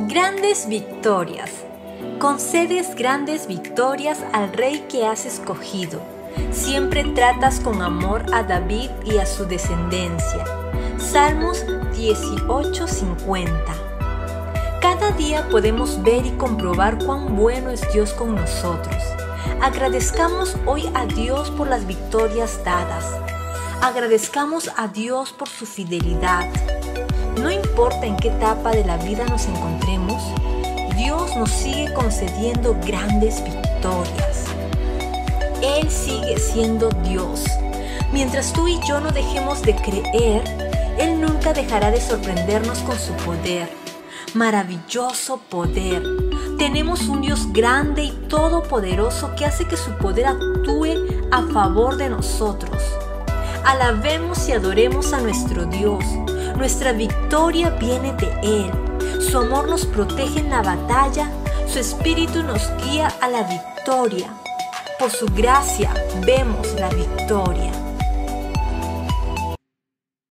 Grandes victorias. Concedes grandes victorias al rey que has escogido. Siempre tratas con amor a David y a su descendencia. Salmos 18:50. Cada día podemos ver y comprobar cuán bueno es Dios con nosotros. Agradezcamos hoy a Dios por las victorias dadas. Agradezcamos a Dios por su fidelidad. Importa en qué etapa de la vida nos encontremos, Dios nos sigue concediendo grandes victorias. Él sigue siendo Dios. Mientras tú y yo no dejemos de creer, Él nunca dejará de sorprendernos con su poder. Maravilloso poder. Tenemos un Dios grande y todopoderoso que hace que su poder actúe a favor de nosotros. Alabemos y adoremos a nuestro Dios nuestra victoria viene de Él. Su amor nos protege en la batalla. Su espíritu nos guía a la victoria. Por su gracia vemos la victoria.